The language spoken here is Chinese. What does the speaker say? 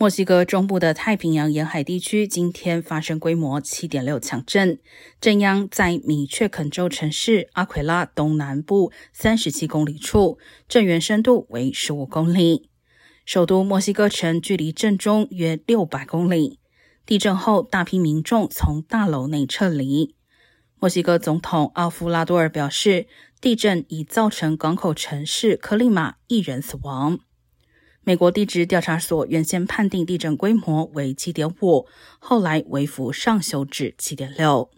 墨西哥中部的太平洋沿海地区今天发生规模7.6强震，震央在米却肯州城市阿奎拉东南部37公里处，震源深度为15公里。首都墨西哥城距离震中约600公里。地震后，大批民众从大楼内撤离。墨西哥总统奥夫拉多尔表示，地震已造成港口城市科利马一人死亡。美国地质调查所原先判定地震规模为七点五，后来微幅上修至七点六。